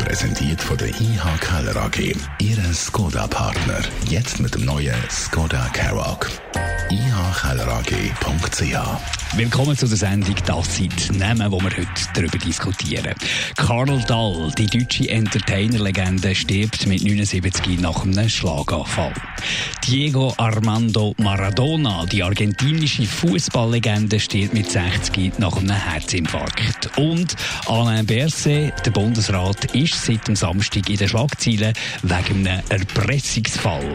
Präsentiert von der IH Keller AG. Ihre Skoda-Partner. Jetzt mit dem neuen Skoda Karoq. ihkellerag.ch Willkommen zu der Sendung «Das sind Namen», wo wir heute darüber diskutieren. Karl Dahl, die deutsche Entertainer-Legende, stirbt mit 79 nach einem Schlaganfall. Diego Armando Maradona, die argentinische Fußballlegende, stirbt mit 60 nach einem Herzinfarkt. Und Alain Berset, der Bundesrat, ist seit dem Samstag in den Schlagzeilen wegen einem Erpressungsfall.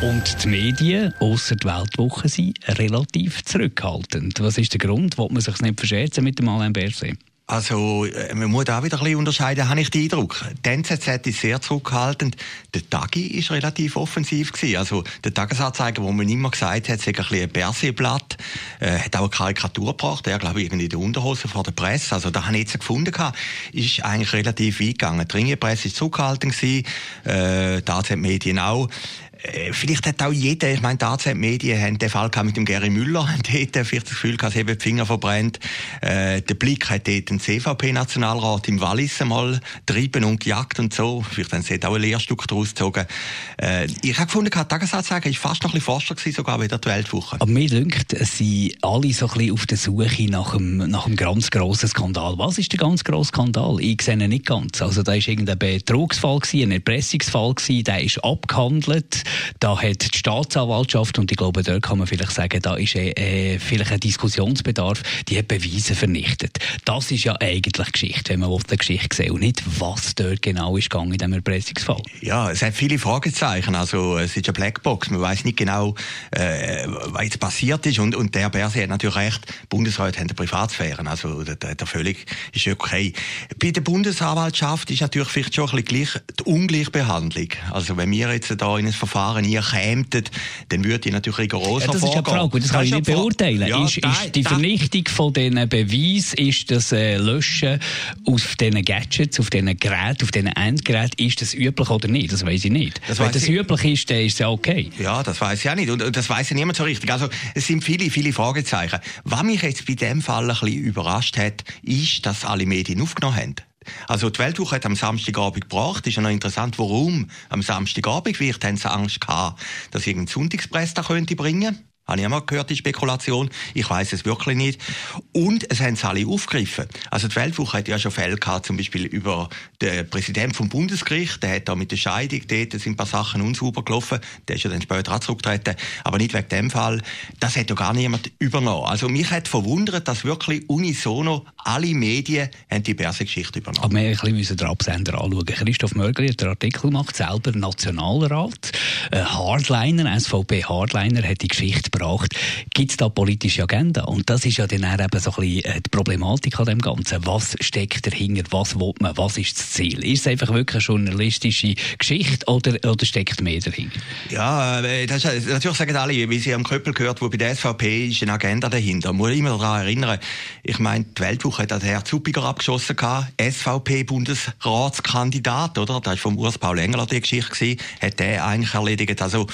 Und die Medien, ausser die Weltwoche, sind relativ zurückhaltend. Was ist der Grund? Wollt man sich nicht verscherzen mit dem Alain Berset? Also, äh, man muss auch wieder ein bisschen unterscheiden, habe ich den Eindruck. Die NZZ ist sehr zurückhaltend. Der Tagi ist relativ offensiv gewesen. Also, der Tagesanzeiger, wo man immer gesagt hat, sei ein bisschen ein Berset-Blatt, äh, hat auch eine Karikatur gebracht. Er, glaube ich, irgendwie in der Unterhose vor der Presse. Also, da habe ich jetzt gefunden gehabt, ist eigentlich relativ weit gegangen. Die Ringepresse ist zurückhaltend äh, die AZ-Medien auch. Äh, vielleicht hat auch jeder, ich meine, die AZ-Medien haben den Fall mit dem Gary Müller, dort vielleicht das Gefühl gehabt, sie haben die Finger verbrennt. Äh, der Blick hat dort den CVP-Nationalrat im Wallis einmal getrieben und gejagt und so. Vielleicht haben sie auch ein Lehrstück daraus gezogen. Äh, ich habe gefunden, die Tagesanzeiger ist fast noch ein bisschen forscher gewesen, sogar wieder die Weltwoche. Aber mir dünkt, es sind alle so ein bisschen auf der Suche nach einem, nach einem ganz grossen Skandal. Was ist der ganz grosse Skandal? Ich sehe ihn nicht ganz. Also da war irgendein Betrugsfall, gewesen, ein Erpressungsfall, gewesen, der ist abgehandelt. Da hat die Staatsanwaltschaft, und ich glaube, dort kann man vielleicht sagen, da ist äh, vielleicht ein Diskussionsbedarf, die hat Beweise vernichtet. Das ist ja eigentlich Geschichte, wenn man auf der Geschichte sieht und nicht, was dort genau ist gegangen in diesem Erpressungsfall. Ja, es hat viele Fragezeichen. Also, es ist eine Blackbox. Man weiß nicht genau, äh, was jetzt passiert ist. Und, und der Berse hat natürlich recht. Bundesrat haben Privatsphäre. Also, der, der völlig ist okay. Bei der Bundesanwaltschaft ist natürlich vielleicht schon ein bisschen gleich die Ungleichbehandlung. Also, wenn wir jetzt da in ein Verfahren Verfahren ihr kämtet, dann würde ich natürlich rigoroser ja, Das ist ja die Frage, das, das kann ich nicht beurteilen. Ja, ist, ist die Vernichtung von diesen Beweisen, ist das äh, Löschen auf diesen Gadgets, auf diesen Geräten, auf diesen Endgeräten, ist das üblich oder nicht? Das weiß ich nicht. Das Wenn das ich. üblich ist, dann ist es ja okay. Ja, das weiß ich auch nicht. Und das weiß ja niemand so richtig. Also, es sind viele, viele Fragezeichen. Was mich jetzt bei dem Fall ein bisschen überrascht hat, ist, dass alle Medien aufgenommen haben. Also die Weltwoche hat am Samstagabend gebracht. Ist ja noch interessant, warum am Samstagabend. Vielleicht haben sie Angst gehabt, dass irgendein Sonntagspress da könnte bringen. Habe ich einmal gehört, die Spekulation. Ich weiß es wirklich nicht. Und es haben es alle aufgegriffen. Also die Weltwoche hat ja schon Fälle gehabt, zum Beispiel über den Präsidenten vom Bundesgericht. Der hat da mit der Scheidung, dort sind ein paar Sachen unsauber gelaufen. Der ist ja dann später auch zurückgetreten. Aber nicht wegen dem Fall. Das hat ja gar niemand übernommen. Also mich hat verwundert, dass wirklich unisono alle Medien haben die Börsengeschichte übernommen. Aber wir müssen den Absender anschauen. Christoph Mörgli hat den Artikel gemacht, selber Nationalrat. Hardliner, SVP Hardliner, hat die Geschichte gebracht. Gibt es da politische Agenda? Und das ist ja dann eben so ein bisschen äh, die Problematik an dem Ganzen. Was steckt dahinter? Was will man? Was ist das Ziel? Ist es einfach wirklich eine journalistische Geschichte oder, oder steckt mehr dahinter? Ja, äh, das natürlich sagen alle, wie Sie am Köppel gehört, wo bei der SVP ist eine Agenda dahinter. Man muss immer daran erinnern. Ich meine, die Weltwoche hat Herr Zuppiger abgeschossen SVP-Bundesratskandidat, oder? Das war vom Urs Paul Engler die Geschichte gewesen, hat der eigentlich erledigt. Also,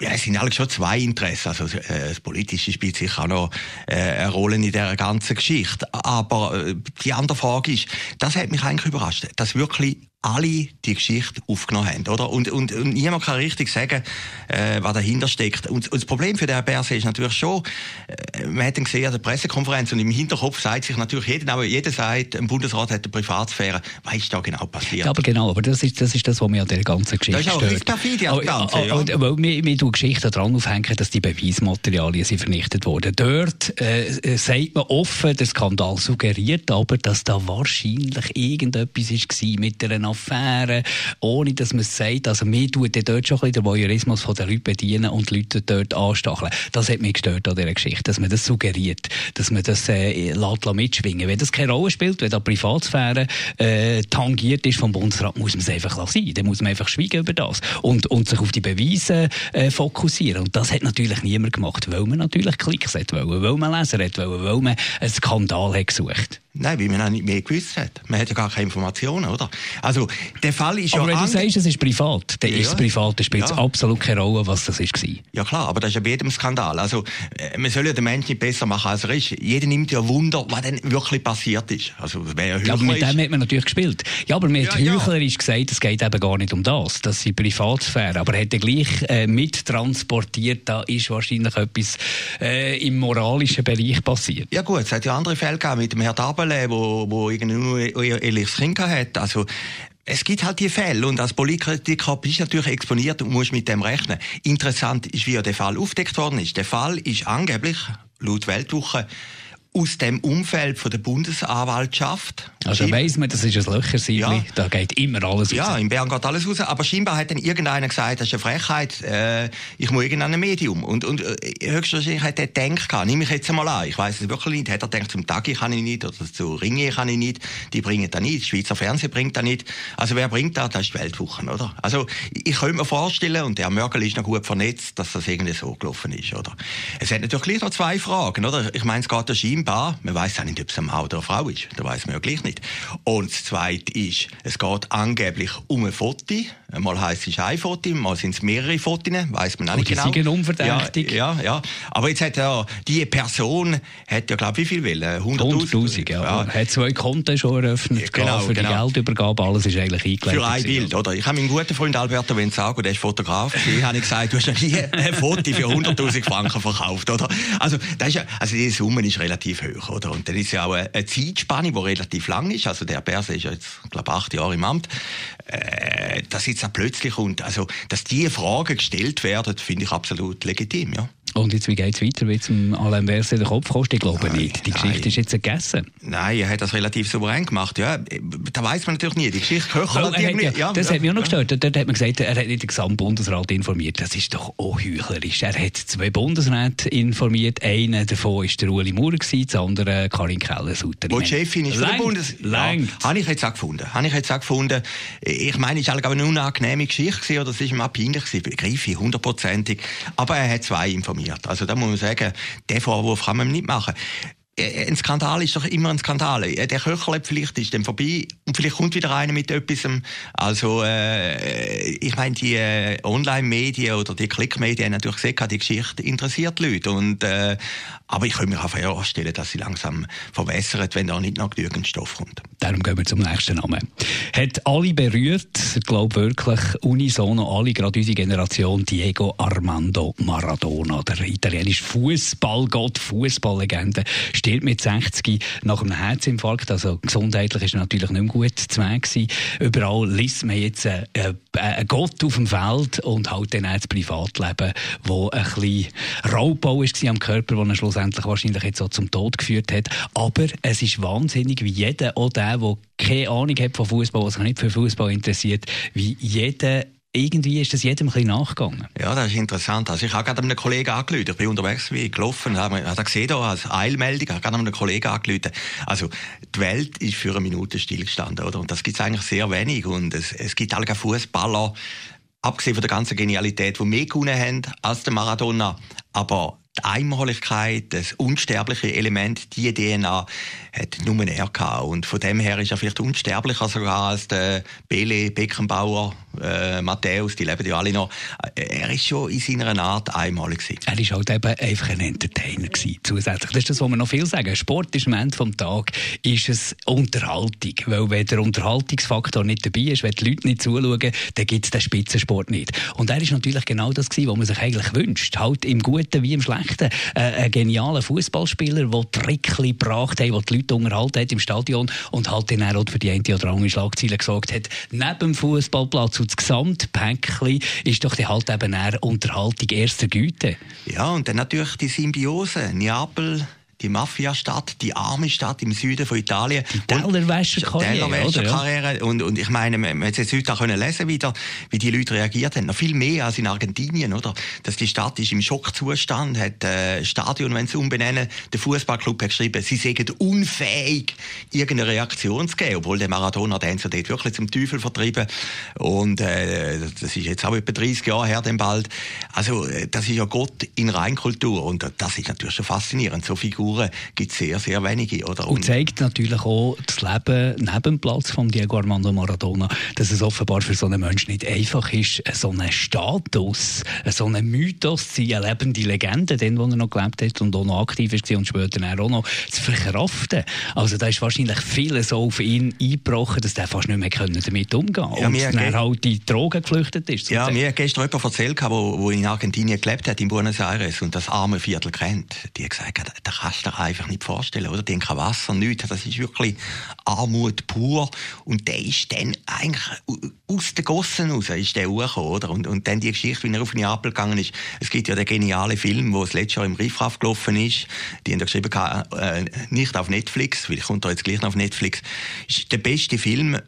ja, es sind eigentlich schon zwei Interessen. Also äh, das Politische spielt sicher auch noch äh, eine Rolle in dieser ganzen Geschichte. Aber äh, die andere Frage ist, das hat mich eigentlich überrascht, dass wirklich alle die Geschichte aufgenommen haben, oder? Und, und, und niemand kann richtig sagen, äh, was dahinter steckt. Und, und das Problem für den Berse ist natürlich schon, äh, man hat ihn gesehen an der Pressekonferenz und im Hinterkopf sagt sich natürlich jeder, aber jeder sagt, ein Bundesrat hat eine Privatsphäre. Was ist da genau passiert? Ja, aber genau, aber das ist das, ist das was mir an der ganzen Geschichte stört. Das ist auch perfide an Ganze, ja. Und, weil wir, wir tun Geschichten daran aufhängen, dass die Beweismaterialien sind vernichtet wurden. Dort äh, sagt man offen, der Skandal suggeriert aber, dass da wahrscheinlich irgendetwas war mit einer Affären, ohne dass man es sagt. Also mir tut dort schon ein bisschen der Voyeurismus von den Leuten bedienen und die Leute dort anstacheln. Das hat mich gestört an dieser Geschichte, dass man das suggeriert, dass man das äh, lässt, lässt. Wenn das keine Rolle spielt, wenn da Privatsphäre äh, tangiert ist vom Bundesrat, muss man es einfach lassen. Dann muss man einfach schweigen über das und, und sich auf die Beweise äh, fokussieren. Und das hat natürlich niemand gemacht, weil man natürlich Klicks hat weil man Leser hat weil man einen Skandal hat gesucht. Nein, weil man auch nicht mehr gewusst hat. Man hat ja gar keine Informationen, oder? Also, der Fall ist aber ja... Aber wenn du sagst, es ist privat, dann ja. ist es privat, dann spielt es ja. absolut keine Rolle, was das war. Ja klar, aber das ist ja bei jedem Skandal. Also, äh, man soll ja den Menschen nicht besser machen, als er ist. Jeder nimmt ja Wunder, was denn wirklich passiert ist. Also, wer ja, aber mit dem hat man natürlich gespielt. Ja, aber ja, hat heuchlerisch ja. gesagt, es geht eben gar nicht um das. Das sind Privatsphäre. Aber er hat gleich äh, mittransportiert, da ist wahrscheinlich etwas äh, im moralischen Bereich passiert. Ja gut, es hat ja andere Fälle gegeben mit dem Herrn Dabele, wo, wo irgendwie nur ein ehrliches Kind hat. Also, es gibt halt die Fälle und als Politiker bist du natürlich exponiert und musst mit dem rechnen. Interessant ist, wie der Fall aufdeckt worden ist. Der Fall ist angeblich, laut Weltwoche, aus dem Umfeld von der Bundesanwaltschaft. Also weiss man, das ist ein Löchersiebli, ja. da geht immer alles raus. Ja, in Bern geht alles raus, aber scheinbar hat dann irgendeiner gesagt, das ist eine Frechheit, äh, ich muss irgendein Medium. Und, und äh, höchstwahrscheinlich hat er gedacht, nehme ich jetzt einmal an, ich weiß es wirklich nicht, hat er gedacht, zum Tagi kann ich nicht, oder zu Ringe kann ich nicht, die bringen da nicht, das Schweizer Fernsehen bringt da nicht. Also wer bringt da? Das ist die Weltwoche, oder? Also ich könnte mir vorstellen, und der Mörgel ist noch gut vernetzt, dass das irgendwie so gelaufen ist, oder? Es hat natürlich noch zwei Fragen, oder? Ich meine, es geht der scheinbar, man weiß auch nicht, ob es ein Mann oder eine Frau ist, da weiß man ja gleich nicht. Und das Zweite ist, es geht angeblich um ein Foto. Mal heisst es ein Foto, mal sind es mehrere Fotos, weiß man auch nicht genau. sind unverdächtig. Ja, ja, ja. Aber jetzt hat ja, die Person hat ja, glaube ich, wie viel will? 100'000? 100'000, ja. ja. Hat zwei Konten schon eröffnet, genau, für genau. die Geldübergabe, alles ist eigentlich eingelegt. Für ein Bild, oder? Ich habe meinen guten Freund Alberto Venzago, der ist Fotograf, ich habe gesagt, du hast noch nie ein Foto für 100'000 Franken verkauft, oder? Also, das ist ja, also die Summe ist relativ hoch, oder? Und dann ist ja auch eine, eine Zeitspanne, die relativ lang ist, also der Perse ist ja jetzt, glaube acht Jahre im Amt, äh, dass jetzt auch plötzlich kommt, also, dass diese Fragen gestellt werden, finde ich absolut legitim, ja. Und jetzt, wie geht es weiter? Wie zum Alain Berset den Kopf kostet? Ich glaube nein, nicht. Die nein. Geschichte ist jetzt gegessen. Nein, er hat das relativ souverän gemacht. Ja, da weiß man natürlich nie. Die Geschichte well, ja, ja, Das ja, hat mich auch noch gestört. Dort hat man gesagt, er hat nicht den Gesamtbundesrat informiert. Das ist doch auch heuchlerisch. Er hat zwei Bundesräte informiert. Einer davon war der Ueli Maurer, das andere Karin Keller-Sutter. Wo die Chefin ist der Bundes... Ja, habe ich jetzt auch gefunden. Habe ich jetzt auch gefunden. Ich meine, es war eine unangenehme Geschichte, oder das war ihm auch peinlich. Begriff ich hundertprozentig. Aber er hat zwei informiert funktioniert. Also da muss man sagen, den Vorwurf kann man nicht machen ein Skandal ist doch immer ein Skandal. Der Köchel vielleicht ist dann vorbei und vielleicht kommt wieder einer mit etwas. Also äh, ich meine, die äh, Online-Medien oder die Klick-Medien haben natürlich gesehen, die Geschichte interessiert die Leute. Und, äh, aber ich könnte mir auch vorstellen, dass sie langsam verwässert, wenn da nicht noch genügend Stoff kommt. Darum gehen wir zum nächsten Namen. Hat alle berührt, ich glaube wirklich unisono alle, gerade unsere Generation, Diego Armando Maradona, der italienische Fußballgott, Fußballlegende, stirbt mit 60 nach einem Herzinfarkt. Also gesundheitlich ist er natürlich nicht mehr gut zu gewesen. Überall liest man jetzt äh, äh, einen Gott auf dem Feld und halt dann auch das Privatleben, wo ein bisschen Raubbau war am Körper, der schlussendlich wahrscheinlich jetzt auch zum Tod geführt hat. Aber es ist wahnsinnig, wie jeder, auch der, der keine Ahnung hat von Fußball, der sich nicht für Fußball interessiert, wie jeder irgendwie ist das jedem ein nachgegangen. Ja, das ist interessant. Also ich habe gerade einem Kollegen angerufen. Ich bin unterwegs wie gelaufen, habe er gesehen da als Eilmeldung, habe gerade einem Kollegen angerufen. Also die Welt ist für eine Minute stillgestanden, oder? Und das gibt es eigentlich sehr wenig. Und es, es gibt alle Fußballer, abgesehen von der ganzen Genialität, die mehr gewonnen haben als der Maradona. Aber die Einmaligkeit, das unsterbliche Element, die DNA, hat nur er gehabt. Und von dem her ist er vielleicht unsterblicher sogar als der Bele, Beckenbauer, äh, Matthäus, die leben ja alle noch. Er ist schon in seiner Art einmalig gewesen. Er ist halt eben einfach ein Entertainer gewesen, zusätzlich. Das ist das, was wir noch viel sagen. Sport ist am Ende des Tages ist es Unterhaltung. Weil wenn der Unterhaltungsfaktor nicht dabei ist, wenn die Leute nicht zuschauen, dann gibt es den Spitzensport nicht. Und er ist natürlich genau das gewesen, was man sich eigentlich wünscht. Halt im Guten wie im Schlechten. Äh, ein genialer Fußballspieler, der Trickli gebracht hat, der die Leute unterhalten hat im Stadion und halt dann auch für die eine oder andere Schlagzeile gesagt hat. Neben dem Fußballplatz das Gesamtpäckchen ist doch die halt eben eher Unterhaltung erster Güte. Ja, und dann natürlich die Symbiose. Neapel die Mafia-Stadt, die arme Stadt im Süden von Italien. Die Tellerwäscherkarriere, Tellerwäscherkarriere. Und, und ich meine, man, hat jetzt heute auch können lesen, wie, der, wie die Leute reagiert haben. Noch viel mehr als in Argentinien, oder? Dass die Stadt ist im Schockzustand, hat äh, Stadion, wenn sie umbenennen, der Fußballclub hat geschrieben, sie seien unfähig, irgendeine Reaktion zu geben, obwohl der Maradona den so dort wirklich zum Teufel vertrieben. Und äh, das ist jetzt auch etwa 30 Jahre her, dann bald. Also äh, das ist ja Gott in Reinkultur und das ist natürlich schon faszinierend. So Figuren gibt es sehr, sehr wenige. Oder? Und, zeigt natürlich auch das Leben neben dem Platz von Diego Armando Maradona, dass es offenbar für so einen Menschen nicht einfach ist, so einen Status, so einen Mythos zu sein, eine lebende Legende, den, wo er noch gelebt hat und auch noch aktiv ist und später auch noch zu verkraften. Also da ist wahrscheinlich vieles so auf ihn eingebrochen, dass er fast nicht mehr damit umgehen konnte. Ja, und dann halt in die Drogen geflüchtet ist. Ja, mir hat gestern jemand erzählt, der wo in Argentinien gelebt hat, in Buenos Aires, und das arme Viertel kennt. Die hat gesagt, da kannst du dir einfach nicht vorstellen, oder? Die haben kein Wasser, nichts. Das ist wirklich Armut pur. Und der ist dann eigentlich aus den Gossen raus, ist der hochgekommen, oder? Und, und dann die Geschichte, wie er auf Neapel gegangen ist. Es gibt ja den genialen Film, wo es letztes Jahr im Riffraff gelaufen ist. Die haben da geschrieben, äh, nicht auf Netflix, weil ich komme da jetzt gleich noch auf Netflix. Ist der beste Film,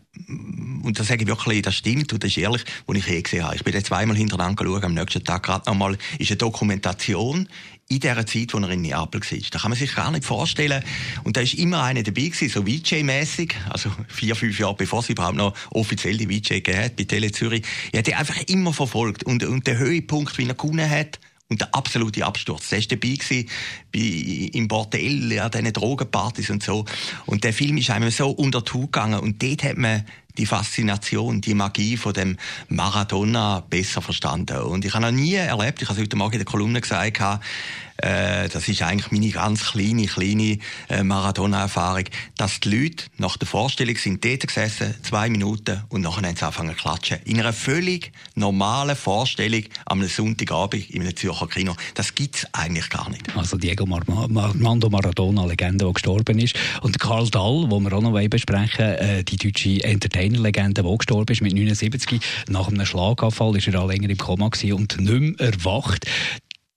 und das sage ich wirklich, das stimmt und das ist ehrlich, was ich je gesehen habe. Ich bin jetzt zweimal hintereinander geschaut, am nächsten Tag gerade nochmal, ist eine Dokumentation in der Zeit, wo er in Neapel war. Da kann man sich gar nicht vorstellen. Und da ist immer einer dabei gewesen, so VJ-mäßig, also vier, fünf Jahre bevor sie überhaupt noch offiziell die VJ gegeben hat, bei Tele Zürich. Er hat die einfach immer verfolgt. Und, und der Höhepunkt, wie er gewonnen hat, und der absolute Absturz. Der war dabei gewesen, bei, im Bordell, an diesen Drogenpartys und so. Und der Film ist einem so unter die Haut gegangen. Und dort hat man die Faszination, die Magie von dem Maradona besser verstanden. Und ich habe noch nie erlebt, ich habe es heute Morgen in der Kolumne gesagt, äh, das ist eigentlich meine ganz kleine, kleine äh, Maradona-Erfahrung, dass die Leute nach der Vorstellung sind dort gesessen, zwei Minuten, und nachher haben sie angefangen zu klatschen. In einer völlig normalen Vorstellung am Sonntagabend in einem Zürcher Kino. Das gibt es eigentlich gar nicht. Also Diego Mar Armando Maradona, Legende, die gestorben ist. Und Karl Dahl, wo wir auch noch besprechen äh, die deutsche Entertainer-Legende, die gestorben ist mit 79. Nach einem Schlaganfall ist er auch länger im Koma und nicht mehr erwacht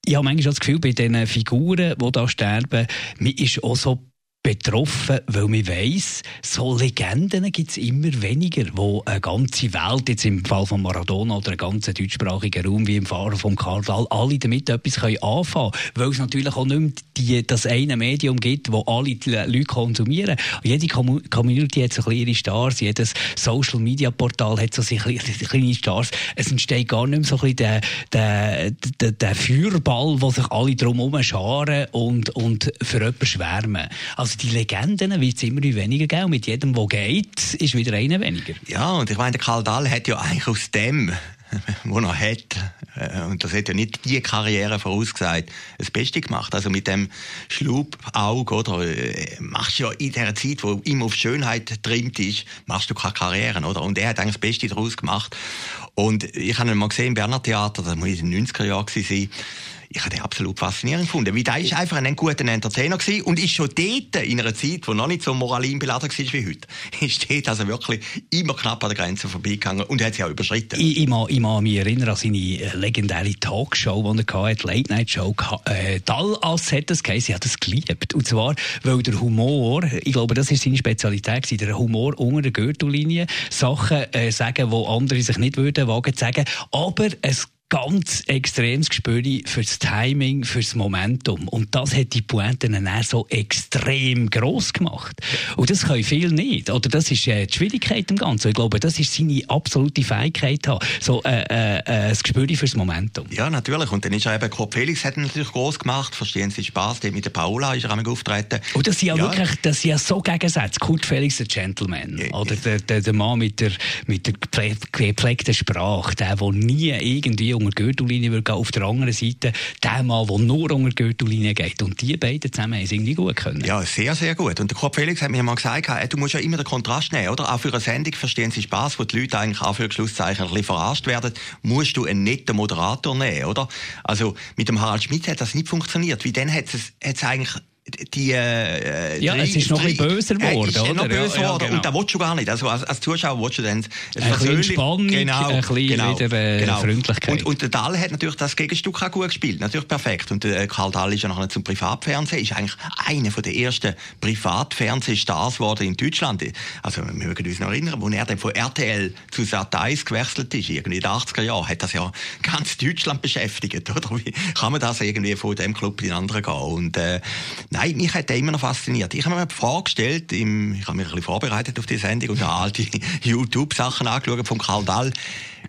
ich habe manchmal das Gefühl, bei diesen Figuren, die da sterben, man ist auch so betroffen, weil man weiss, so Legenden gibt es immer weniger, wo eine ganze Welt, jetzt im Fall von Maradona oder einen ganzen deutschsprachigen Raum wie im Fall von Karl alle damit etwas können anfangen. Weil es natürlich auch nicht mehr die, das eine Medium gibt, wo alle Leute konsumieren. Jede Community hat so kleine Stars, jedes Social Media Portal hat so kleine Stars. Es entsteht gar nicht mehr so ein der, der, der, der Feuerball, wo sich alle drum scharen und, und für jemanden schwärmen. Also also die Legenden wird es immer weniger geben. Und mit jedem, der geht, ist wieder einer weniger. Ja, und ich meine, der Karl Dahl hat ja eigentlich aus dem, was er hat, äh, und das hat ja nicht die Karriere vorausgesagt, das Beste gemacht. Also mit dem Schlubauge, oder, äh, machst du ja in der Zeit, wo immer auf Schönheit trimmt ist, machst du keine Karriere, oder? Und er hat eigentlich das Beste daraus gemacht. Und ich habe ihn mal gesehen im Berner Theater, das muss in den 90er Jahren sein, ich habe den absolut faszinierend gefunden. Weil der ist einfach ein guter Entertainer gewesen und ist schon dort, in einer Zeit, wo noch nicht so moralim beladen war wie heute, ist dort also wirklich immer knapp an der Grenze vorbeigegangen und hat sie auch überschritten. Ich, ich, mag, ich mag mich erinnern an seine äh, legendäre Talkshow, die er hatte, Late Night Show. Äh, Dallas hat das geheißen, sie hat das geliebt. Und zwar, weil der Humor, ich glaube, das ist seine Spezialität der Humor unter der Gürtellinie, Sachen äh, sagen, die andere sich nicht würden wagen zu sagen, aber es ganz extremes Gespür fürs Timing, fürs Momentum. Und das hat die Pointen dann so extrem gross gemacht. Und das können viele nicht. Oder das ist äh, die Schwierigkeit im Ganzen. Ich glaube, das ist seine absolute Fähigkeit haben. So, äh, äh, äh, das Gespür fürs Momentum. Ja, natürlich. Und dann ist er eben, Kurt Felix hat natürlich gross gemacht. Verstehen Sie Spaß? Der mit der Paula ist er einmal auftreten. Und das sind ja, ja. wirklich, das sind ja so Gegensätze. Kurt Felix, der Gentleman. Ja, oder der, der, der Mann mit der, mit der gepflegten Sprache. Der, der nie irgendwie unter Gürtellinie würde gehen. Auf der anderen Seite der Mann, der nur unter Gürtellinie geht. Und die beiden zusammen haben es irgendwie gut können. Ja, sehr, sehr gut. Und der Kurt Felix hat mir mal gesagt, du musst ja immer den Kontrast nehmen, oder? Auch für eine Sendung verstehen Sie Spaß, wo die Leute eigentlich auch für Schlusszeichen ein bisschen verarscht werden, musst du einen netten Moderator nehmen, oder? Also mit dem Harald Schmidt hat das nicht funktioniert. Wie dann hat es, hat es eigentlich die, äh, ja, drei, es ist noch drei, ein böser geworden, äh, ist noch böser ja, ja, genau. Und da willst du gar nicht. Also als, als Zuschauer willst du dann ein bisschen Spannung, genau, ein bisschen genau, wieder äh, genau. Freundlichkeit. Und, und der Dahl hat natürlich das Gegenstück auch gut gespielt, natürlich perfekt. Und der Karl Dahl ist ja nachher zum Privatfernsehen, ist eigentlich einer der ersten Privatfernsehstars geworden in Deutschland. Also wir mögen uns noch erinnern, wo er dann von RTL zu Sat1 gewechselt ist, irgendwie in den 80er Jahren, hat das ja ganz Deutschland beschäftigt, oder? Wie kann man das irgendwie von dem Club in den anderen gehen? Und äh, nein, mich hat er immer noch fasziniert. Ich habe mir die Frage gestellt, im, ich habe mich ein bisschen vorbereitet auf die Sendung und alte YouTube-Sachen angeschaut von Karl Dall.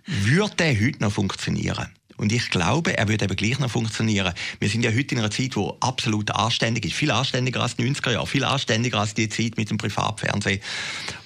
Würde der heute noch funktionieren? Und ich glaube, er würde eben gleich noch funktionieren. Wir sind ja heute in einer Zeit, die absolut anständig ist. Viel anständiger als die 90er Jahre. Viel anständiger als die Zeit mit dem Privatfernsehen.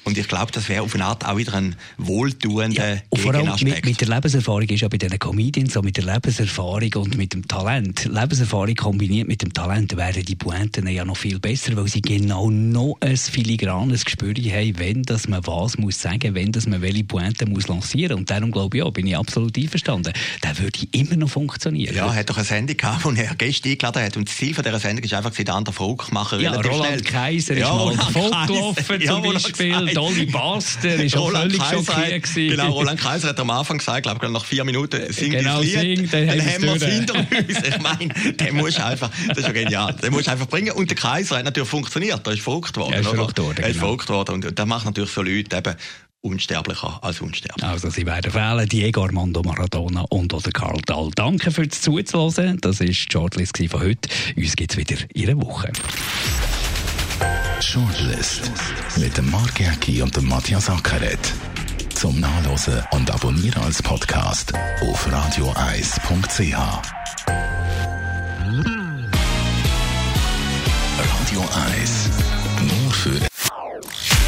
Und ich glaube, das wäre auf eine Art auch wieder ein wohltuender ja, und vor allem mit, mit, der Lebenserfahrung ist ja bei diesen Comedians so mit der Lebenserfahrung und mit dem Talent. Lebenserfahrung kombiniert mit dem Talent wären die Pointen ja noch viel besser, weil sie genau noch ein filigranes Gespür haben, wenn dass man was muss sagen, wenn dass man welche Pointen muss lancieren. Und darum glaube ich, ja, bin ich absolut einverstanden. Der würde immer noch funktionieren. Ja, er hat doch eine Sendung gehabt, wo er Gäste eingeladen hat. Und das Ziel von dieser Sendung ist einfach, den anderen Volk machen. Ja, Roland schnell. Kaiser ist ja, mal davon ja, zum Beispiel. Dolly Buster ist auch völlig schockiert gewesen. Genau, Roland Kaiser hat am Anfang gesagt, glaube ich, nach vier Minuten singt genau, das Lied, dann, dann haben wir es hinter uns. Ich meine, den musst einfach, das ist ja genial, den musst du einfach bringen. Und der Kaiser hat natürlich funktioniert, er ist verrückt worden. Er ist verrückt worden, Er ist genau. verrückt worden und das macht natürlich so Leute eben unsterblich als unsterblich. Also Sie werden wählen Diego Armando Maradona und oder Karl Dahl. Danke fürs Zuhören. Das war die Shortlist von heute. Uns gibt es wieder in einer Woche. Shortlist mit dem Mark Jäcki und dem Matthias Ackeret. Zum Nachlesen und Abonnieren als Podcast auf radioeis.ch. Radio 1